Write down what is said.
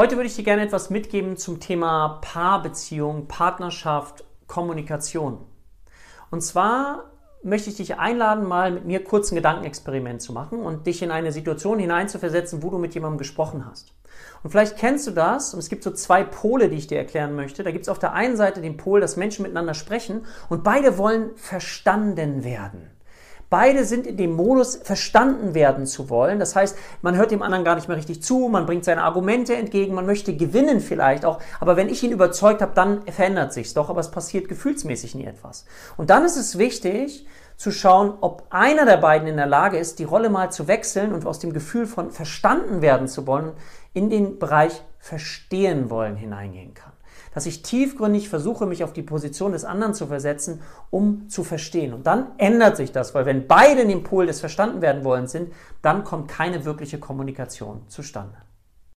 Heute würde ich dir gerne etwas mitgeben zum Thema Paarbeziehung, Partnerschaft, Kommunikation. Und zwar möchte ich dich einladen, mal mit mir kurz ein Gedankenexperiment zu machen und dich in eine Situation hineinzuversetzen, wo du mit jemandem gesprochen hast. Und vielleicht kennst du das, und es gibt so zwei Pole, die ich dir erklären möchte. Da gibt es auf der einen Seite den Pol, dass Menschen miteinander sprechen und beide wollen verstanden werden. Beide sind in dem Modus, verstanden werden zu wollen. Das heißt, man hört dem anderen gar nicht mehr richtig zu, man bringt seine Argumente entgegen, man möchte gewinnen vielleicht auch. Aber wenn ich ihn überzeugt habe, dann verändert sich's doch, aber es passiert gefühlsmäßig nie etwas. Und dann ist es wichtig, zu schauen, ob einer der beiden in der Lage ist, die Rolle mal zu wechseln und aus dem Gefühl von verstanden werden zu wollen, in den Bereich verstehen wollen hineingehen kann dass ich tiefgründig versuche, mich auf die Position des anderen zu versetzen, um zu verstehen. Und dann ändert sich das, weil wenn beide in dem Pol des Verstanden werden wollen sind, dann kommt keine wirkliche Kommunikation zustande.